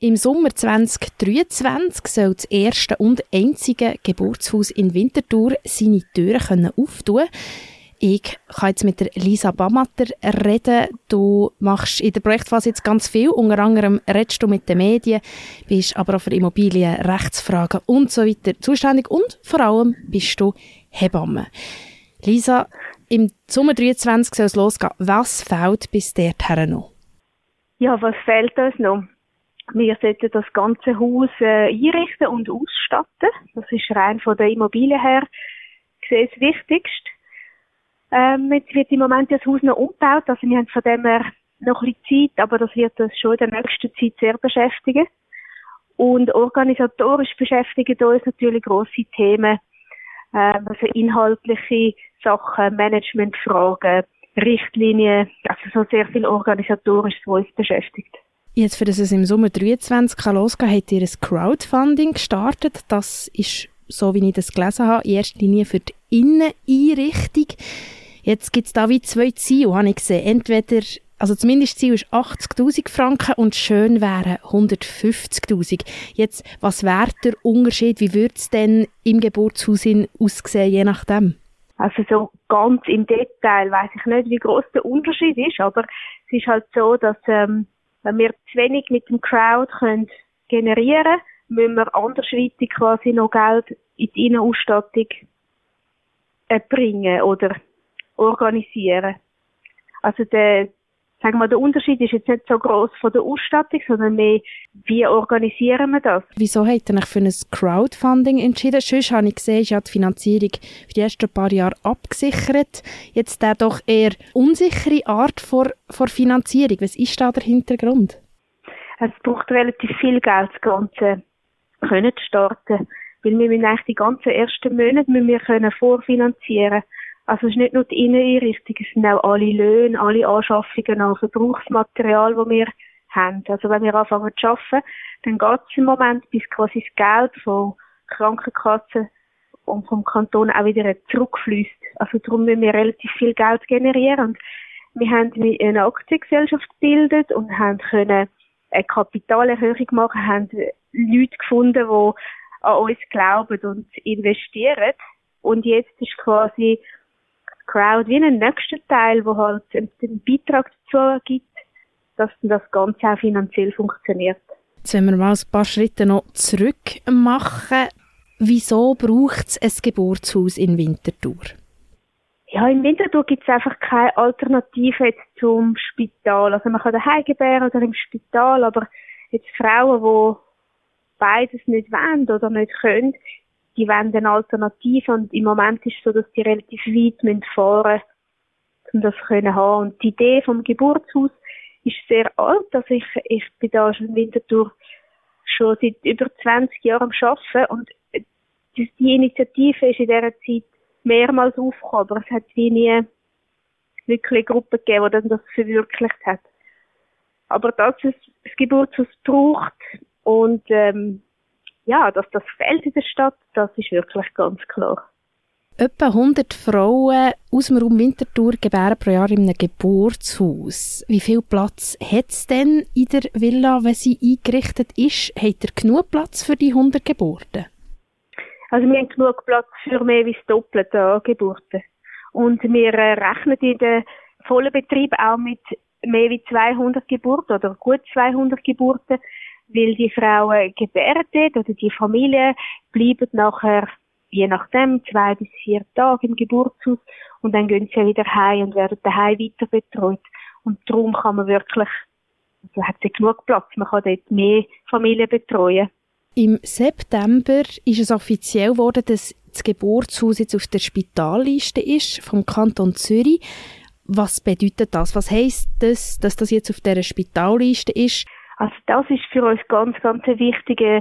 Im Sommer 2023 soll das erste und einzige Geburtshaus in Winterthur seine Türen können auftun ich kann jetzt mit der Lisa Bamatter reden. Du machst in der Projektphase jetzt ganz viel. Unter anderem redest du mit den Medien, bist aber auch für Immobilien, Rechtsfragen und so weiter zuständig und vor allem bist du Hebamme. Lisa, im Sommer 23 soll es losgehen. Was fehlt bis dorthin noch? Ja, was fehlt uns noch? Wir sollten das ganze Haus äh, einrichten und ausstatten. Das ist rein von der Immobilie her gesehen das Wichtigste. Ähm, jetzt wird im Moment das Haus noch umgebaut, also wir haben von dem her noch ein bisschen Zeit, aber das wird uns schon in der nächsten Zeit sehr beschäftigen. Und organisatorisch beschäftigen uns natürlich grosse Themen, äh, also inhaltliche Sachen, Managementfragen, Richtlinien, also so sehr viel organisatorisch, was uns beschäftigt. Jetzt, für das es im Sommer 23 kann losgehen, habt ihr ein Crowdfunding gestartet. Das ist, so wie ich das gelesen habe, in erster Linie für die Inneneinrichtung. Jetzt gibt es da wie zwei Ziele, habe ich gesehen. Entweder, also zumindest Ziel ist 80'000 Franken und schön wären 150'000. Jetzt, was wäre der Unterschied? Wie würde es denn im Geburtshaus aussehen, je nachdem? Also so ganz im Detail weiß ich nicht, wie groß der Unterschied ist, aber es ist halt so, dass ähm, wenn wir zu wenig mit dem Crowd können generieren müssen wir andersweitig quasi noch Geld in die Innenausstattung bringen oder organisieren. Also der, sagen wir, der Unterschied ist jetzt nicht so groß von der Ausstattung, sondern mehr, wie organisieren wir das? Wieso hat ihr euch für ein Crowdfunding entschieden? Sonst habe ich gesehen, ist ja die Finanzierung für die ersten paar Jahre abgesichert. Jetzt der doch eher unsichere Art vor, vor Finanzierung. Was ist da der Hintergrund? Es braucht relativ viel Geld, das Ganze können starten. Weil wir müssen eigentlich die ganzen ersten Monate müssen wir können vorfinanzieren. Also es ist nicht nur die Inneneinrichtung, es sind auch alle Löhne, alle Anschaffungen an Verbrauchsmaterial, die wir haben. Also wenn wir anfangen zu arbeiten, dann geht es im Moment, bis quasi das Geld von Krankenkassen und vom Kanton auch wieder zurückfließt. Also darum müssen wir relativ viel Geld generieren. Und wir haben eine Aktiengesellschaft gebildet und haben können eine Kapitalerhöhung machen, haben Leute gefunden, die an uns glauben und investieren. Und jetzt ist quasi Crowd wie ein nächster Teil, wo halt den Beitrag dazu gibt, dass das Ganze auch finanziell funktioniert. Jetzt wenn wir mal ein paar Schritte noch zurück machen. Wieso braucht es ein Geburtshaus in Winterthur? Ja, in Winterthur gibt es einfach keine Alternative zum Spital. Also man kann daheim gebären oder im Spital, aber jetzt Frauen, die beides nicht wollen oder nicht können, die wollen eine Alternative und im Moment ist es so, dass die relativ weit fahren müssen, um das können haben. Und die Idee vom Geburtshaus ist sehr alt. Also ich, ich bin da schon in Winterthur schon seit über 20 Jahren am Arbeiten und die, die Initiative ist in dieser Zeit mehrmals aufgekommen, aber es hat wie nie wirklich eine Gruppe gegeben, die das verwirklicht hat. Aber dass es das Geburtshaus braucht und ähm, ja, dass das fehlt in der Stadt, das ist wirklich ganz klar. Etwa 100 Frauen aus dem Raum Winterthur gebären pro Jahr in einem Geburtshaus. Wie viel Platz hat es denn in der Villa, wenn sie eingerichtet ist? Hat er genug Platz für die 100 Geburten? Also wir haben genug Platz für mehr als das Doppelte an Geburten. Und wir äh, rechnen in den vollen Betrieb auch mit mehr als 200 Geburten oder gut 200 Geburten weil die Frauen gebären dort oder die Familien bleiben nachher je nachdem zwei bis vier Tage im Geburtshaus und dann gehen sie wieder heim und werden daheim weiter betreut und darum kann man wirklich also hat sie genug Platz, man kann dort mehr Familien betreuen. Im September ist es offiziell geworden, dass das Geburtshaus jetzt auf der Spitalliste ist vom Kanton Zürich. Was bedeutet das? Was heisst das, dass das jetzt auf der Spitalliste ist? Also das ist für uns ganz, ganz ein wichtiger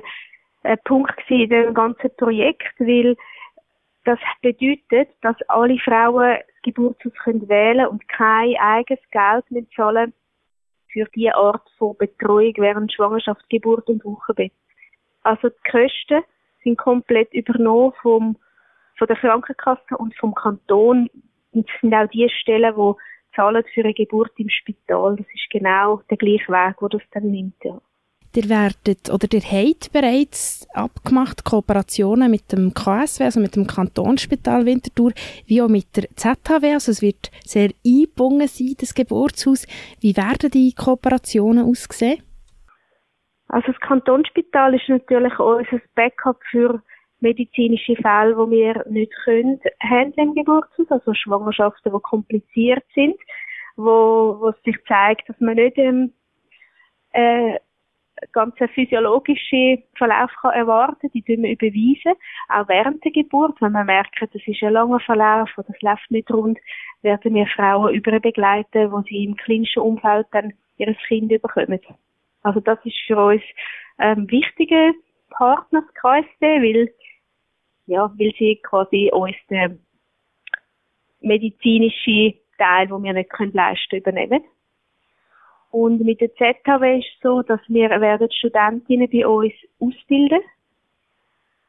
äh, Punkt in dem ganzen Projekt, weil das bedeutet, dass alle Frauen das Geburtshaus können wählen und kein eigenes Geld mehr zahlen für die Art von Betreuung während Schwangerschaft, Geburt und Wochenbett. Also die Kosten sind komplett übernommen vom, von der Krankenkasse und vom Kanton. Und es sind auch die Stellen, wo zahlen für eine Geburt im Spital. Das ist genau der gleiche Weg, wo das dann nimmt, ja. Ihr werdet oder ihr habt bereits abgemacht Kooperationen mit dem KSW, also mit dem Kantonsspital Winterthur, wie auch mit der ZHW. Also es wird sehr eingebunden sein, das Geburtshaus. Wie werden die Kooperationen aussehen? Also das Kantonsspital ist natürlich unser Backup für medizinische Fälle, die wir nicht können handeln im Geburtshaus, also Schwangerschaften, die kompliziert sind, wo, wo sich zeigt, dass man nicht ähm, äh, ganz physiologische Verlauf kann erwarten die tun wir überweisen, auch während der Geburt, wenn wir merken, das ist ein langer Verlauf oder das läuft nicht rund, werden wir Frauen überbegleiten, wo sie im klinischen Umfeld dann ihr Kind bekommen. Also das ist für uns ähm, wichtiger Partnerskreis, weil ja, weil sie quasi uns den medizinischen Teil, den wir nicht können leisten übernehmen. Und mit der ZHW ist es so, dass wir werden Studentinnen bei uns ausbilden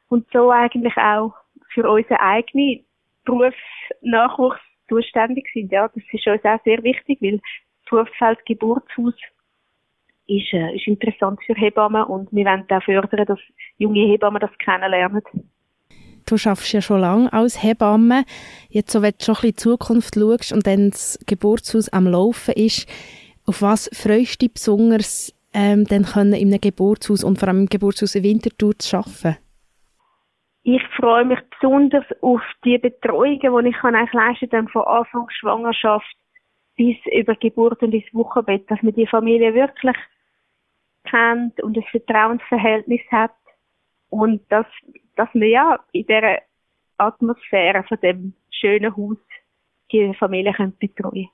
und so eigentlich auch für unseren eigenen Berufsnachwuchs zuständig sind. Ja, das ist uns auch sehr wichtig, weil das Berufsfeld Geburtshaus ist, äh, ist interessant für Hebammen und wir wollen auch fördern, dass junge Hebammen das kennenlernen. Du schaffst ja schon lange als Hebamme. Jetzt, so, wenn du schon ein bisschen in die Zukunft schaust und dann das Geburtshaus am Laufen ist, auf was freust du dich besonders, ähm, dann können in einem Geburtshaus und vor allem im Geburtshaus in Winterthur zu arbeiten? Ich freue mich besonders auf die Betreuungen, die ich kann eigentlich leisten kann, von Anfang Schwangerschaft bis über Geburt und ins Wochenbett, dass man die Familie wirklich kennt und ein Vertrauensverhältnis hat und dass, dass man ja in dieser Atmosphäre von dem schönen Haus die Familie betreuen können.